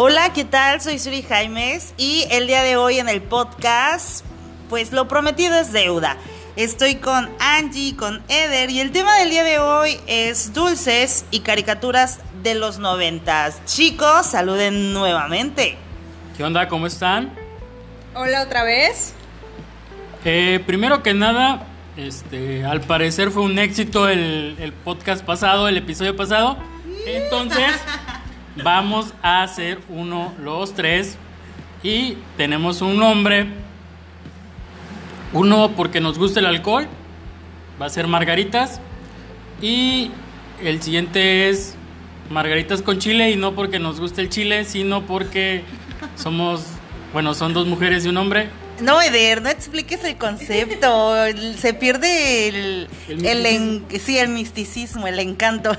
Hola, ¿qué tal? Soy Suri Jaimes y el día de hoy en el podcast, pues lo prometido es deuda. Estoy con Angie, con Eder y el tema del día de hoy es dulces y caricaturas de los noventas. Chicos, saluden nuevamente. ¿Qué onda? ¿Cómo están? Hola otra vez. Eh, primero que nada, este, al parecer fue un éxito el, el podcast pasado, el episodio pasado. Entonces, vamos a hacer uno, los tres. Y tenemos un nombre. Uno porque nos gusta el alcohol. Va a ser margaritas. Y el siguiente es margaritas con chile. Y no porque nos guste el chile, sino porque somos, bueno, son dos mujeres y un hombre. No, Eder, no expliques el concepto. Se pierde el, El el, en- sí, el misticismo, el encanto.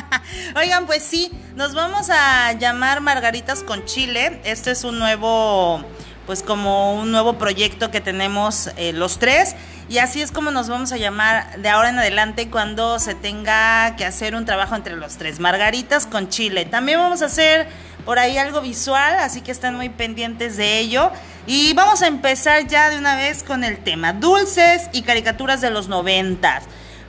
Oigan, pues sí, nos vamos a llamar Margaritas con Chile. Este es un nuevo, pues como un nuevo proyecto que tenemos eh, los tres. Y así es como nos vamos a llamar de ahora en adelante cuando se tenga que hacer un trabajo entre los tres. Margaritas con Chile. También vamos a hacer por ahí algo visual, así que están muy pendientes de ello. Y vamos a empezar ya de una vez con el tema, dulces y caricaturas de los noventas.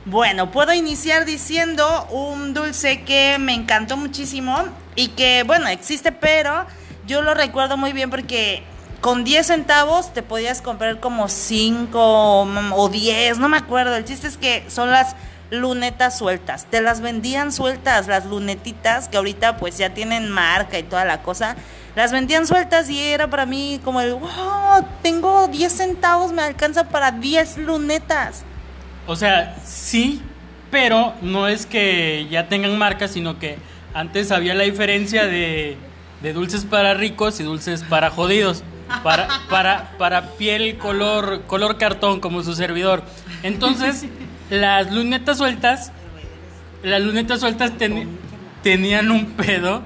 Bueno, puedo iniciar diciendo un dulce que me encantó muchísimo y que, bueno, existe, pero yo lo recuerdo muy bien porque con 10 centavos te podías comprar como 5 o 10, no me acuerdo. El chiste es que son las lunetas sueltas. Te las vendían sueltas, las lunetitas, que ahorita pues ya tienen marca y toda la cosa. Las vendían sueltas y era para mí como el, wow, tengo 10 centavos, me alcanza para 10 lunetas. O sea, sí, pero no es que ya tengan marca, sino que antes había la diferencia de, de dulces para ricos y dulces para jodidos. Para, para, para piel color, color cartón, como su servidor. Entonces, las lunetas sueltas, las lunetas sueltas tenían un pedo.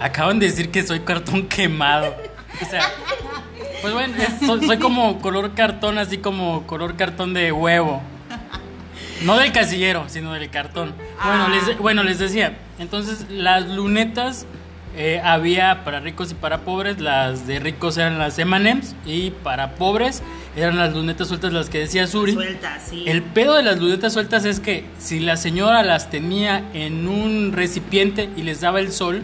Acaban de decir que soy cartón quemado. O sea, pues bueno, es- soy, soy como color cartón, así como color cartón de huevo. No del casillero, sino del cartón. Bueno, les, bueno, les decía, entonces las lunetas eh, había para ricos y para pobres. Las de ricos eran las M&M's y para pobres eran las lunetas sueltas, las que decía Suri. Sueltas, sí. El pedo de las lunetas sueltas es que si la señora las tenía en un recipiente y les daba el sol,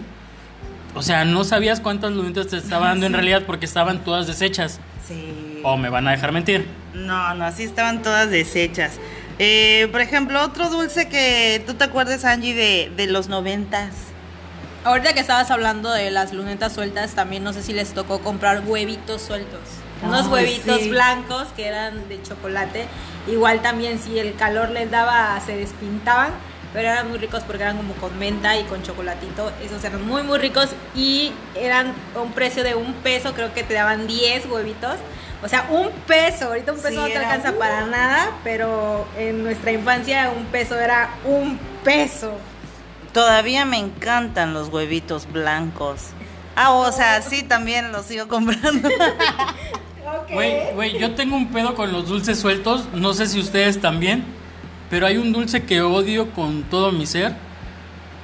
o sea, no sabías cuántas lunetas te estaba dando en realidad porque estaban todas deshechas. Sí. O me van a dejar mentir. No, no, así estaban todas deshechas. Eh, por ejemplo, otro dulce que tú te acuerdes, Angie, de, de los noventas. Ahorita que estabas hablando de las lunetas sueltas, también no sé si les tocó comprar huevitos sueltos. Unos Ay, huevitos sí. blancos que eran de chocolate. Igual también si el calor les daba, se despintaban. Pero eran muy ricos porque eran como con menta y con chocolatito. Esos eran muy, muy ricos. Y eran a un precio de un peso. Creo que te daban 10 huevitos. O sea, un peso. Ahorita un peso Sí, no te alcanza para nada. Pero en nuestra infancia un peso era un peso. Todavía me encantan los huevitos blancos. Ah, o sea, sí, también los sigo comprando. Güey, güey, yo tengo un pedo con los dulces sueltos. No sé si ustedes también. Pero hay un dulce que odio con todo mi ser.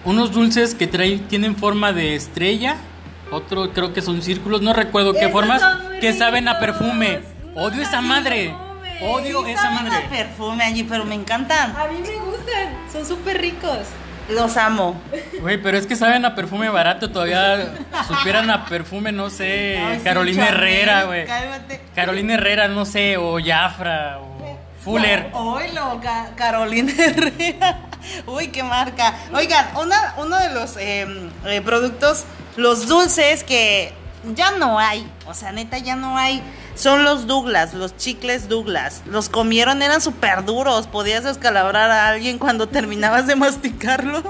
Unos dulces que traen, tienen forma de estrella. Otro creo que son círculos. No recuerdo qué formas. Que saben a perfume. Odio esa madre. perfume. Odio Sí esa saben a madre. perfume, Angie, pero me encantan. A mí me gustan, son súper ricos. Los amo. Güey, pero es que saben a perfume barato. Todavía supieran a perfume, no sé. Carolina Herrera, güey. Cálmate. Carolina Herrera, no sé. O Jafra. O Fuller. Oilo, Ca- Carolina Herrera. Uy, qué marca. Oigan, uno de los eh, eh, productos, los dulces que ya no hay, o sea, neta, ya no hay, son los Douglas, los chicles Douglas. Los comieron, eran súper duros, podías descalabrar a alguien cuando terminabas de masticarlos.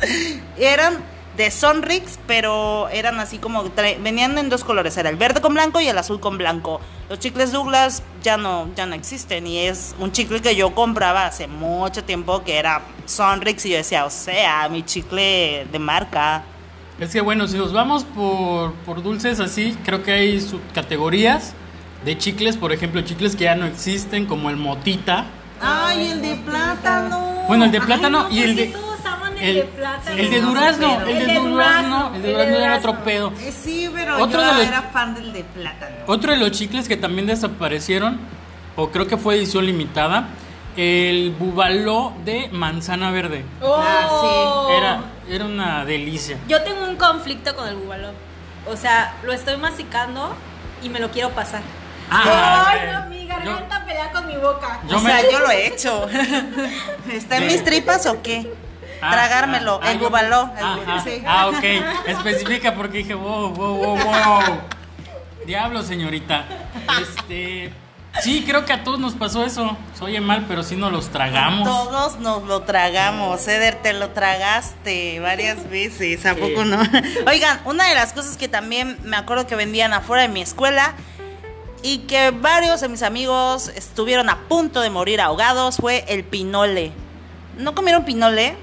eran de Sonrix, pero eran así como, venían en dos colores, era el verde con blanco y el azul con blanco. Los chicles Douglas ya no, ya no existen y es un chicle que yo compraba hace mucho tiempo que era Sonrix y yo decía, o sea, mi chicle de marca. Es que bueno, si nos vamos por, por dulces así, creo que hay subcategorías de chicles, por ejemplo, chicles que ya no existen, como el motita. Ay, el de plátano. Bueno, el de plátano Ay, no, y el ¿por qué de... el, de plátano. El de no, durazno, el de durazno, el de durazno era otro pedo. Eh, sí, pero Otro yo de los- era fan del de plátano. Otro de los chicles que también desaparecieron, o creo que fue edición limitada, el bubaló de manzana verde. Oh. Era, era una delicia. Yo tengo un conflicto con el bubalón. O sea, lo estoy masticando y me lo quiero pasar. Ah, Ay, no, mi yo- garganta pelea con mi boca. Yo o me- sea, yo lo he hecho. ¿Está en mis tripas o qué? Ah, Tragármelo, ah, el Ah, ah, sí. ah, ok. Especifica porque dije, wow, wow, wow, wow. Diablo, señorita. Este. Sí, creo que a todos nos pasó eso. Se oye mal, pero sí nos los tragamos. Todos nos lo tragamos, Eder, te lo tragaste varias veces, ¿a poco no? Oigan, una de las cosas que también me acuerdo que vendían afuera de mi escuela y que varios de mis amigos estuvieron a punto de morir ahogados fue el pinole. ¿No comieron pinole?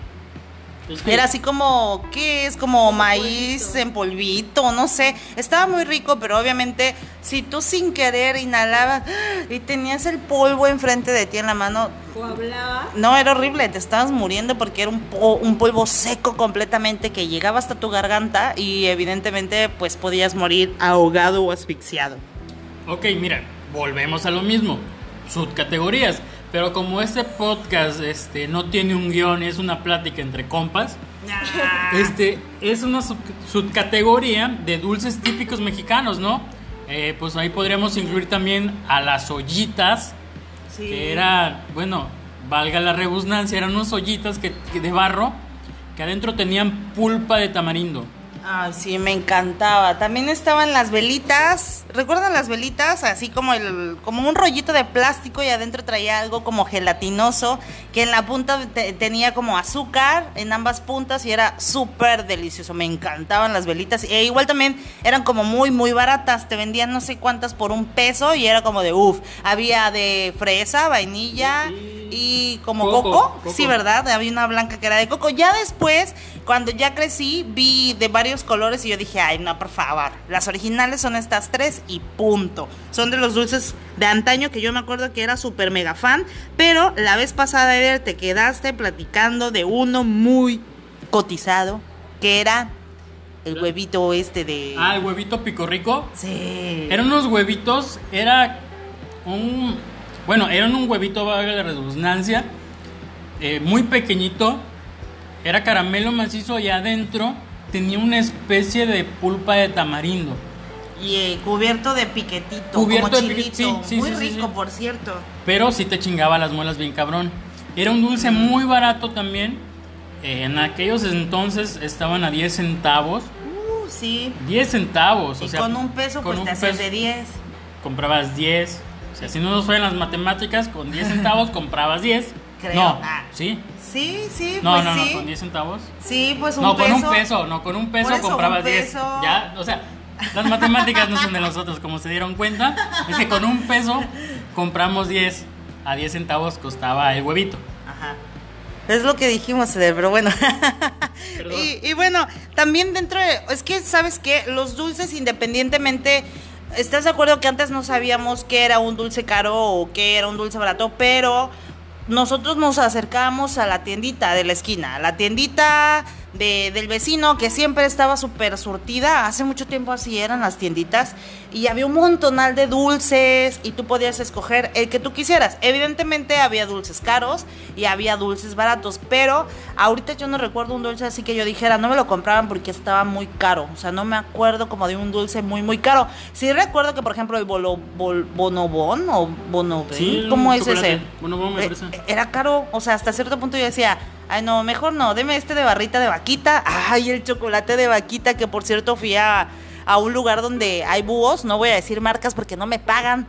Es que- Era así como, ¿qué es? Como maíz en polvito, no sé. Estaba muy rico, pero obviamente si tú sin querer inhalabas y tenías el polvo enfrente de ti en la mano, O hablaba. no, era horrible, te estabas muriendo porque era un, po- un polvo seco completamente que llegaba hasta tu garganta y evidentemente pues podías morir ahogado o asfixiado. Ok, mira, volvemos a lo mismo. Subcategorías. Pero como este podcast este, no tiene un guion, es una plática entre compas, este, es una sub- subcategoría de dulces típicos mexicanos, ¿no? Eh, pues ahí podríamos incluir también a las ollitas, Sí. que era, bueno, valga la rebusnancia, eran unas ollitas que, que de barro que adentro tenían pulpa de tamarindo. Ay, sí, me encantaba. También estaban las velitas. ¿Recuerdan las velitas? Así como el como un rollito de plástico y adentro traía algo como gelatinoso que en la punta te- tenía como azúcar en ambas puntas y era súper delicioso. Me encantaban las velitas. E igual también eran como muy muy baratas. Te vendían no sé cuántas por un peso y era como de uff. Había de fresa, vainilla y como Coco, coco. coco. Sí, ¿verdad? Había una blanca que era de coco. Ya después, cuando ya crecí, vi de varios colores y yo dije, ay, no, por favor. Las originales son estas tres y punto. Son de los dulces de antaño que yo me acuerdo que era súper mega fan. Pero la vez pasada, Eder, te quedaste platicando de uno muy cotizado, que era el huevito este de... Ah, el huevito pico rico. Sí. Eran unos huevitos, era un... Bueno, eran un huevito, valga la redundancia, eh, muy pequeñito, era caramelo macizo y adentro tenía una especie de pulpa de tamarindo. Y eh, cubierto de piquetito, Cubierto como de chilito. sí, sí, muy sí, rico, por cierto. Pero sí te chingaba las muelas bien cabrón. Era un dulce muy barato también. Eh, en aquellos entonces estaban a 10 centavos. Uh, sí. 10 centavos. Y o sea, con un peso, con pues un te hacías de 10. comprabas 10. Si no nos fueran las matemáticas, con 10 centavos comprabas 10. Creo. No, Ah. ¿sí? Sí, sí, No, pues no, sí. no, con 10 centavos. Sí, pues un no, peso. con un peso, no, con un peso eso, comprabas un 10. peso. Ya, o sea, las matemáticas no son de nosotros, como se dieron cuenta. Es que con un peso compramos 10. A 10 centavos costaba el huevito. Ajá. Es lo que dijimos, pero bueno. Y, y bueno, también dentro de... Es que, ¿sabes qué? Los dulces independientemente... ¿Estás de acuerdo que antes no sabíamos qué era un dulce caro o qué era un dulce barato? Pero nosotros nos acercábamos a la tiendita de la esquina, a la tiendita de- del vecino que siempre estaba súper surtida. Hace mucho tiempo así eran las tienditas y había un montonal de dulces y tú podías escoger el que tú quisieras. Evidentemente había dulces caros y había dulces baratos, pero ahorita yo no recuerdo un dulce así que yo dijera, no me lo compraban porque estaba muy caro. O sea, no me acuerdo como de un dulce muy, muy caro. Sí recuerdo que, por ejemplo, el bolo, bol- bonobón o bonobé, Sí, ¿cómo es ese? Bonobón me parece. eh, era caro, o sea, hasta cierto punto yo decía, ay no, mejor no, deme este de barrita de vaquita, ay el chocolate de vaquita, que por cierto fui a, a un lugar donde hay búhos, no voy a decir marcas porque no me pagan,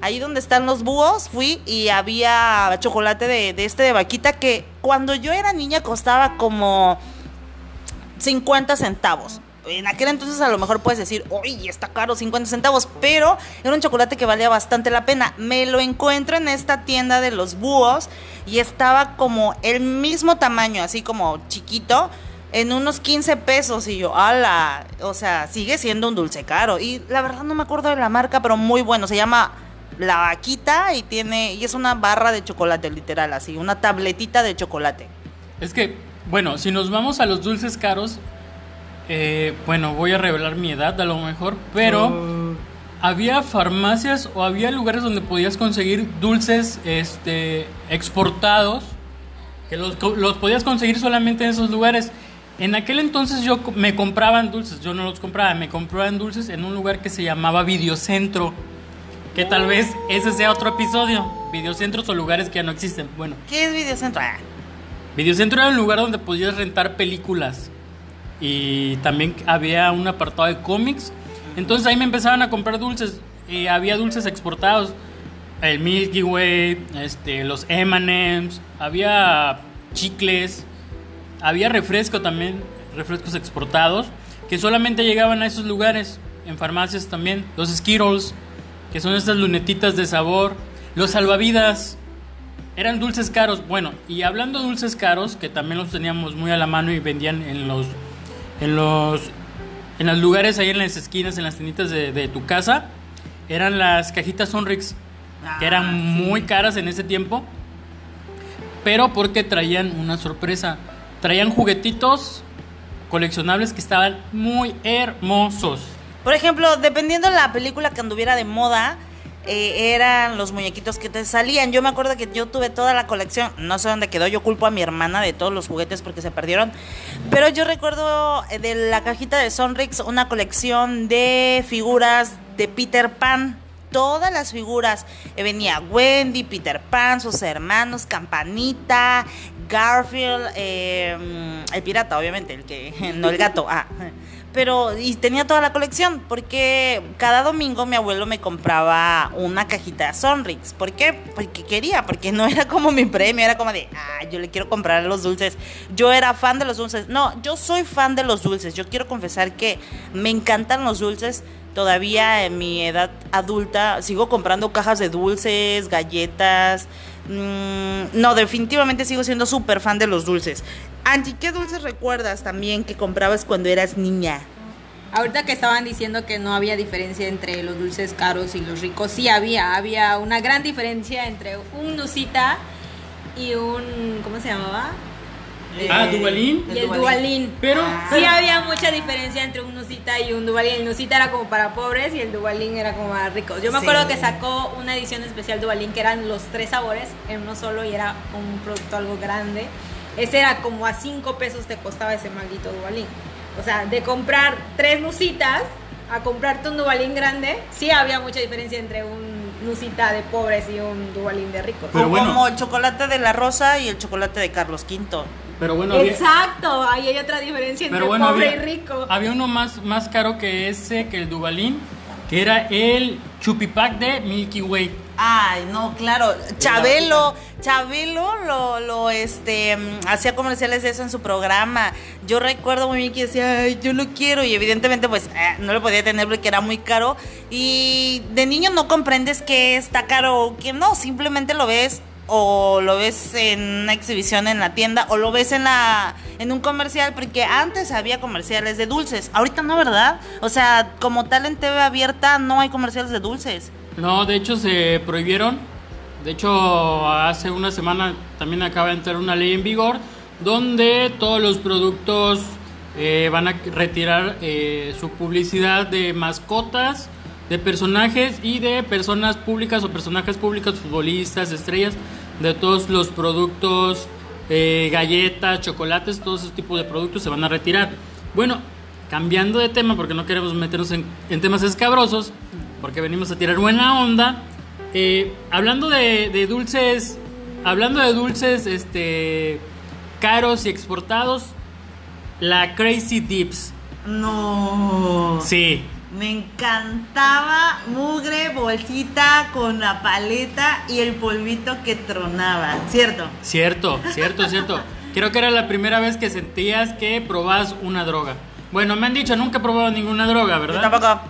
ahí donde están los búhos fui y había chocolate de, de este de vaquita que cuando yo era niña costaba como 50 centavos. En aquel entonces a lo mejor puedes decir, uy, está caro, 50 centavos, pero era un chocolate que valía bastante la pena. Me lo encuentro en esta tienda de los búhos y estaba como el mismo tamaño, así como chiquito, en unos 15 pesos. Y yo, ala, o sea, sigue siendo un dulce caro. Y la verdad no me acuerdo de la marca, pero muy bueno. Se llama La Vaquita y tiene, y es una barra de chocolate, literal, así, una tabletita de chocolate. Es que Bueno, si nos vamos a los dulces caros, eh, bueno, voy a revelar mi edad a lo mejor, pero había farmacias o había lugares donde podías conseguir dulces este, exportados, que los, los podías conseguir solamente en esos lugares. En aquel entonces yo me compraban dulces, yo no los compraba, me compraban dulces en un lugar que se llamaba Videocentro. Que tal vez ese sea otro episodio. Videocentros o lugares que ya no existen. Bueno, ¿Qué es Videocentro? Ah, Videocentro era un lugar donde podías rentar películas. Y también había un apartado de cómics. Entonces ahí me empezaban a comprar dulces. Y había dulces exportados. El Milky Way, este, los M&M's, había chicles, había refresco también, refrescos exportados, que solamente llegaban a esos lugares, en farmacias también. Los Skittles, que son estas lunetitas de sabor. Los salvavidas, eran dulces caros. Bueno, y hablando de dulces caros, que también los teníamos muy a la mano y vendían en los en los en los lugares ahí en las esquinas, en las tienditas de, de tu casa, eran las cajitas Sonrix, que Ah, eran sí. muy caras en ese tiempo. Pero porque traían una sorpresa. Traían juguetitos coleccionables que estaban muy hermosos. Por ejemplo, dependiendo de la película que anduviera de moda, eh, eran los muñequitos que te salían. Yo me acuerdo que yo tuve toda la colección, no sé dónde quedó, yo culpo a mi hermana de todos los juguetes porque se perdieron. Pero yo recuerdo eh, de la cajita de Sonrix una colección de figuras de Peter Pan. Todas las figuras. Eh, venía Wendy, Peter Pan, sus hermanos, Campanita, Garfield, eh, el pirata, obviamente, el que, no el gato. Ah, pero y tenía toda la colección porque cada domingo mi abuelo me compraba una cajita de Sonrix. ¿Por qué? Porque quería, porque no era como mi premio, era como de, ah, yo le quiero comprar los dulces. Yo era fan de los dulces. No, yo soy fan de los dulces. Yo quiero confesar que me encantan los dulces. Todavía en mi edad adulta sigo comprando cajas de dulces, galletas. Mm, no, definitivamente sigo siendo súper fan de los dulces. Angie, ¿qué dulces recuerdas también que comprabas cuando eras niña? Ahorita que estaban diciendo que no había diferencia entre los dulces caros y los ricos, sí había, había una gran diferencia entre un Nusita y un, ¿cómo se llamaba? Ah, Duvalín. Y el Duvalín. Pero, Ah. Sí había mucha diferencia entre un Nusita y un Duvalín. El Nusita era como para pobres y el Duvalín era como para ricos. Yo me Sí. acuerdo que sacó una edición especial Duvalín que eran los tres sabores en uno solo y era un producto algo grande. Ese era como a cinco pesos te costaba ese maldito Duvalín. O sea, de comprar tres Nusitas a comprarte un Duvalín grande, sí había mucha diferencia entre un Nusita de pobres y un Duvalín de ricos. Pero bueno. como el chocolate de la Rosa y el chocolate de Carlos V. pero bueno, había- Exacto, ahí hay otra diferencia entre Pero bueno, pobre había, y rico. había uno más, más caro que ese, que el Dubalín, que era el Chupipac de Milky Way. Ay, no, claro. Chabelo, Chabelo lo, lo este, mm, hacía comerciales de eso en su programa. Yo recuerdo muy bien que decía, ay, yo lo quiero. Y evidentemente, pues, eh, no lo podía tener porque era muy caro. Y de niño no comprendes que está caro o que no, simplemente lo ves o lo ves en una exhibición en la tienda o lo ves en la en un comercial porque antes había comerciales de dulces ahorita no verdad o sea como tal en TV abierta no hay comerciales de dulces No, de hecho se prohibieron. De hecho, hace una semana también acaba de entrar una ley en vigor donde todos los productos eh, van a retirar eh, su publicidad de mascotas, de personajes y de personas públicas o personajes públicos, futbolistas, estrellas, de todos los productos, eh, galletas, chocolates, todos esos tipos de productos se van a retirar. Bueno, cambiando de tema, porque no queremos meternos en, en temas escabrosos, porque venimos a tirar buena onda. eh, hablando de, de dulces, hablando de dulces, este, caros y exportados, la Crazy Dips. No. Sí, Me encantaba mugre, bolsita con la paleta y el polvito que tronaba, ¿cierto? cierto, cierto, cierto. Creo que era la primera vez que sentías que probabas una droga. Bueno, me han dicho, nunca he probado ninguna droga, Yo ¿verdad? tampoco.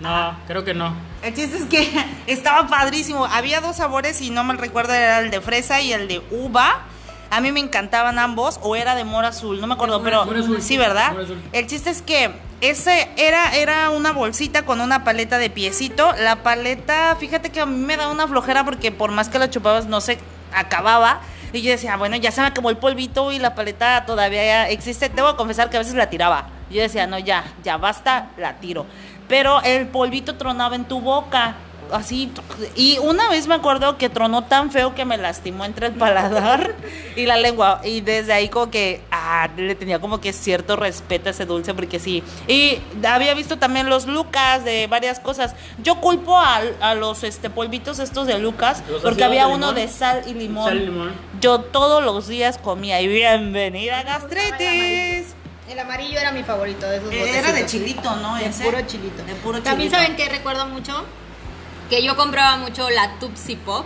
No, creo que no. El chiste es que estaba padrísimo. Había dos sabores y no me recuerdo, era el de fresa y el de uva. A mí me encantaban ambos, o era de mora azul, no me acuerdo, mora- pero mora azul. sí, ¿verdad? Mora azul. El chiste es que ese era, era una bolsita con una paleta de piecito. La paleta, fíjate que a mí me da una flojera porque por más que la chupabas no se acababa. Y yo decía, bueno, ya se me acabó el polvito y la paleta todavía existe. Debo confesar que a veces la tiraba. Yo decía, no, ya, ya basta, la tiro. Pero el polvito tronaba en tu boca así. Y una vez me acuerdo que tronó tan feo que me lastimó entre el paladar y la lengua. Y desde ahí como que ah, le tenía como que cierto respeto a ese dulce porque sí. Y había visto también los Lucas de varias cosas. Yo culpo a, a los este polvitos estos de Lucas ¿Los porque había de uno de sal y limón. Sal y limón. Yo todos los días comía y bienvenida gastritis. El amarillo era mi favorito de esos Era de chilito, ¿no? De Ese. puro chilito. De puro También chilito. saben que recuerdo mucho que yo compraba mucho la Tupsi Pop.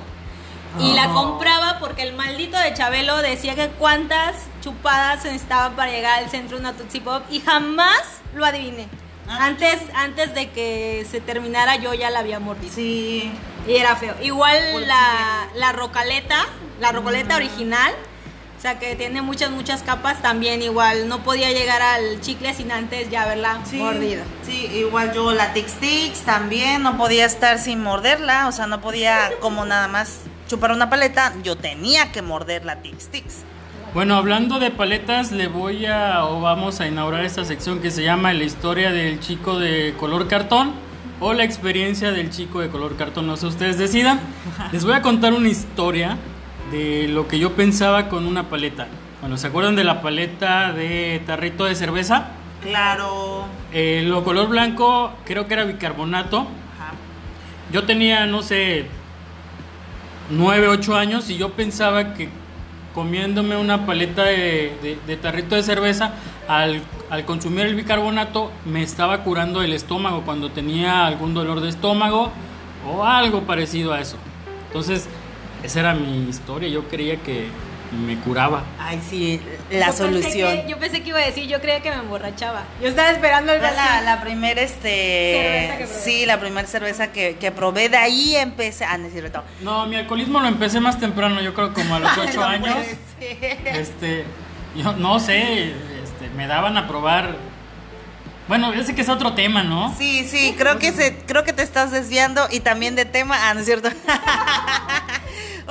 Y la Oh. compraba porque el maldito de Chabelo decía que cuántas chupadas se necesitaban para llegar al centro de una Tutsi Pop y jamás lo adiviné. Ah. Antes, antes de que se terminara yo ya la había mordido. Sí. Y era feo. Igual la, la rocaleta, la rocoleta original, o sea que tiene muchas, muchas capas, también igual no podía llegar al chicle sin antes ya haberla Sí, mordido. Sí, igual yo la Tic Tics también no podía estar sin morderla, o sea, no podía como nada más chupar una paleta, yo tenía que morder la Tic Tics. Bueno, hablando de paletas, le voy a o vamos a inaugurar esta sección que se llama la historia del chico de color cartón o la experiencia del chico de color cartón, no sé ustedes decidan. Les voy a contar una historia de lo que yo pensaba con una paleta. Bueno, ¿se acuerdan de la paleta de tarrito de cerveza? Claro. Eh, lo color blanco creo que era bicarbonato. Ajá. Yo tenía, no sé, 9, 8 años y yo pensaba que comiéndome una paleta de, de- de tarrito de cerveza, al, al consumir el bicarbonato, me estaba curando el estómago cuando tenía algún dolor de estómago o algo parecido a eso. Entonces, esa era mi historia. Yo creía que me curaba. Ay, sí, la Yo pensé solución. que- yo pensé que iba a decir, yo creía que me emborrachaba. Yo estaba esperando el Fue la, la primera, Cerveza este, que probé. sí, la primera cerveza que, que probé, de ahí empecé, ah, no es cierto. No, mi alcoholismo lo empecé más temprano, yo creo como a los 8 No años. puede ser. Este, yo no sé, este, me daban a probar. Bueno, ese que es otro tema, ¿no? Sí, sí, creo que se, creo que te estás desviando y también de tema, ah, no es cierto.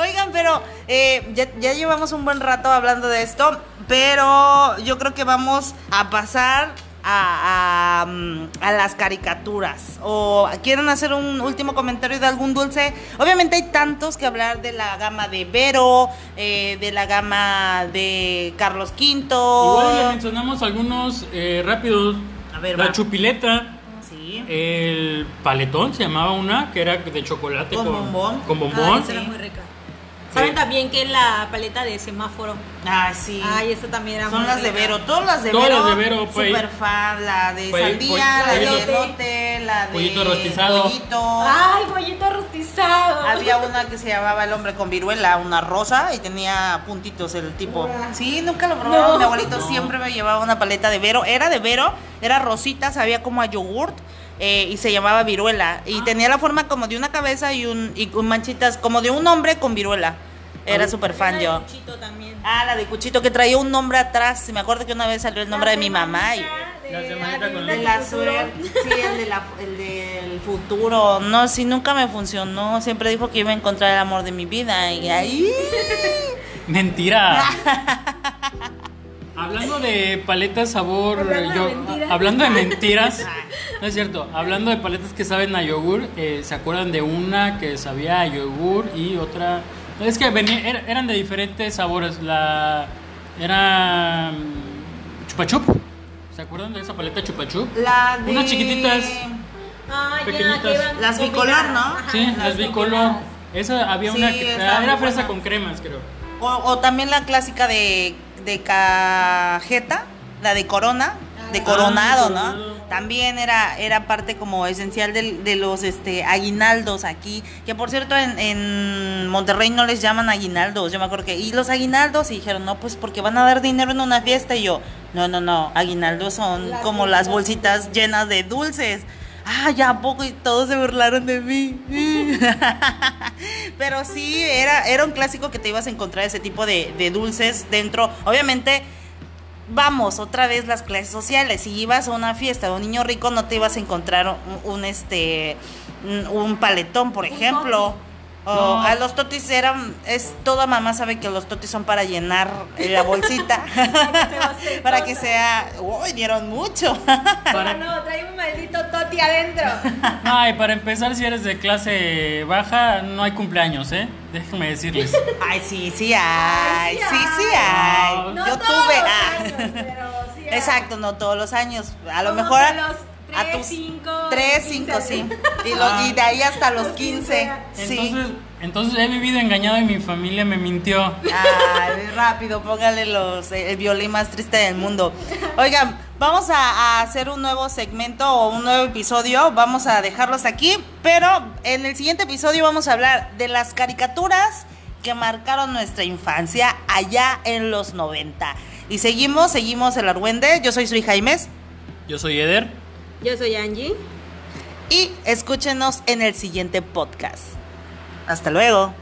Oigan, pero eh, ya, ya llevamos un buen rato hablando de esto, pero yo creo que vamos a pasar a, a, mm, a las caricaturas. ¿O quieren hacer un último comentario de algún dulce? Obviamente hay tantos que hablar de la gama de Vero, eh, de la gama de Carlos V. Igual le mencionamos algunos eh, rápidos. A ver, la va. chupileta, Sí. el paletón se llamaba una, que era de chocolate Con bombón. Con bombón. era sí. muy rica. ¿Saben también que la paleta de semáforo? Ay, sí. Ay, esta también era Son muy las de rica. Vero, todas las de Todas Vero. las de Vero, pues. Super fan, la de Pues, sandía, pues, la de elote, la de Pollito rostizado. pollito. Ay, pollito rostizado. Había una que se llamaba El hombre con viruela, una rosa y tenía puntitos el tipo. Sí, nunca lo probaba. No. Mi abuelito No. siempre me llevaba una paleta de Vero. Era de Vero, era rosita, sabía como a yogurt. Eh, y se llamaba viruela. Y tenía la forma como de una cabeza y un y con manchitas, como de un hombre con viruela. Era Ah. súper fan de yo. Cuchito también. Ah, la de Cuchito que traía un nombre atrás. Me acuerdo que una vez salió el nombre de mi mamá. Y... La semanita con De la suerte, sí, el, de la- el del futuro. No, sí, nunca me funcionó. Siempre dijo que iba a encontrar el amor de mi vida. Y ahí. Mentira. Hablando de paletas sabor, Hablando de mentiras. hablando de mentiras, no es cierto. Hablando de paletas que saben a yogur, eh, se acuerdan de una que sabía a yogur y otra. Es que venía, er- eran de diferentes sabores. La era mm, chupa chup. ¿Se acuerdan de esa paleta chupa chup? La de. Unas chiquititas. Ah, Pequeñitas. Las bicolor. ¿no? Ajá, Sí, las bicolor. Esa había Sí, una que era fresa buena. con cremas, creo. O, o también la clásica de, de cajeta, la de corona, de Ah, coronado, ¿no? coronado. También era, era parte como esencial de, los este, aguinaldos aquí. Que por cierto, en, en Monterrey no les llaman aguinaldos. Yo me acuerdo que. Y los aguinaldos, y dijeron, no, pues porque van a dar dinero en una fiesta. Y yo, no, no, no. Aguinaldos son como las bolsitas llenas de dulces. Ah, ya a poco y todos se burlaron de mí. Pero sí, era, era un clásico que te ibas a encontrar ese tipo de, de dulces dentro. Obviamente, vamos, otra vez las clases sociales. Si ibas a una fiesta de un niño rico, no te ibas a encontrar un, un, este un, paletón, por Un ejemplo. O No. a los totis eran, es toda mamá sabe que los totis son para llenar la bolsita. para que sea, uy, dieron mucho. Para... No, trae un maldito toti adentro. No, y para empezar, si eres de clase baja, no hay cumpleaños, ¿eh? Déjenme decirles. Ay, sí, sí hay, Ay, sí, sí sí hay. No Yo todos tuve. los ah. años, pero sí hay. Exacto, no todos los años. A lo mejor los a tres, tus cinco, 3, 15. 5, sí. Y, lo- Ah. y de ahí hasta los Los 15. 15. Sí. Entonces, entonces he vivido engañado y mi familia me mintió. Ay, rápido, póngale los, el violín más triste del mundo. Oigan, vamos a, a hacer un nuevo segmento o un nuevo episodio. Vamos a dejarlos aquí, pero en el siguiente episodio vamos a hablar de las caricaturas que marcaron nuestra infancia allá en los 90. Y seguimos, seguimos el Argüende. Yo soy Sui Jaimes. Yo soy Eder. Yo soy Angie. Y escúchenos en el siguiente podcast. Hasta luego.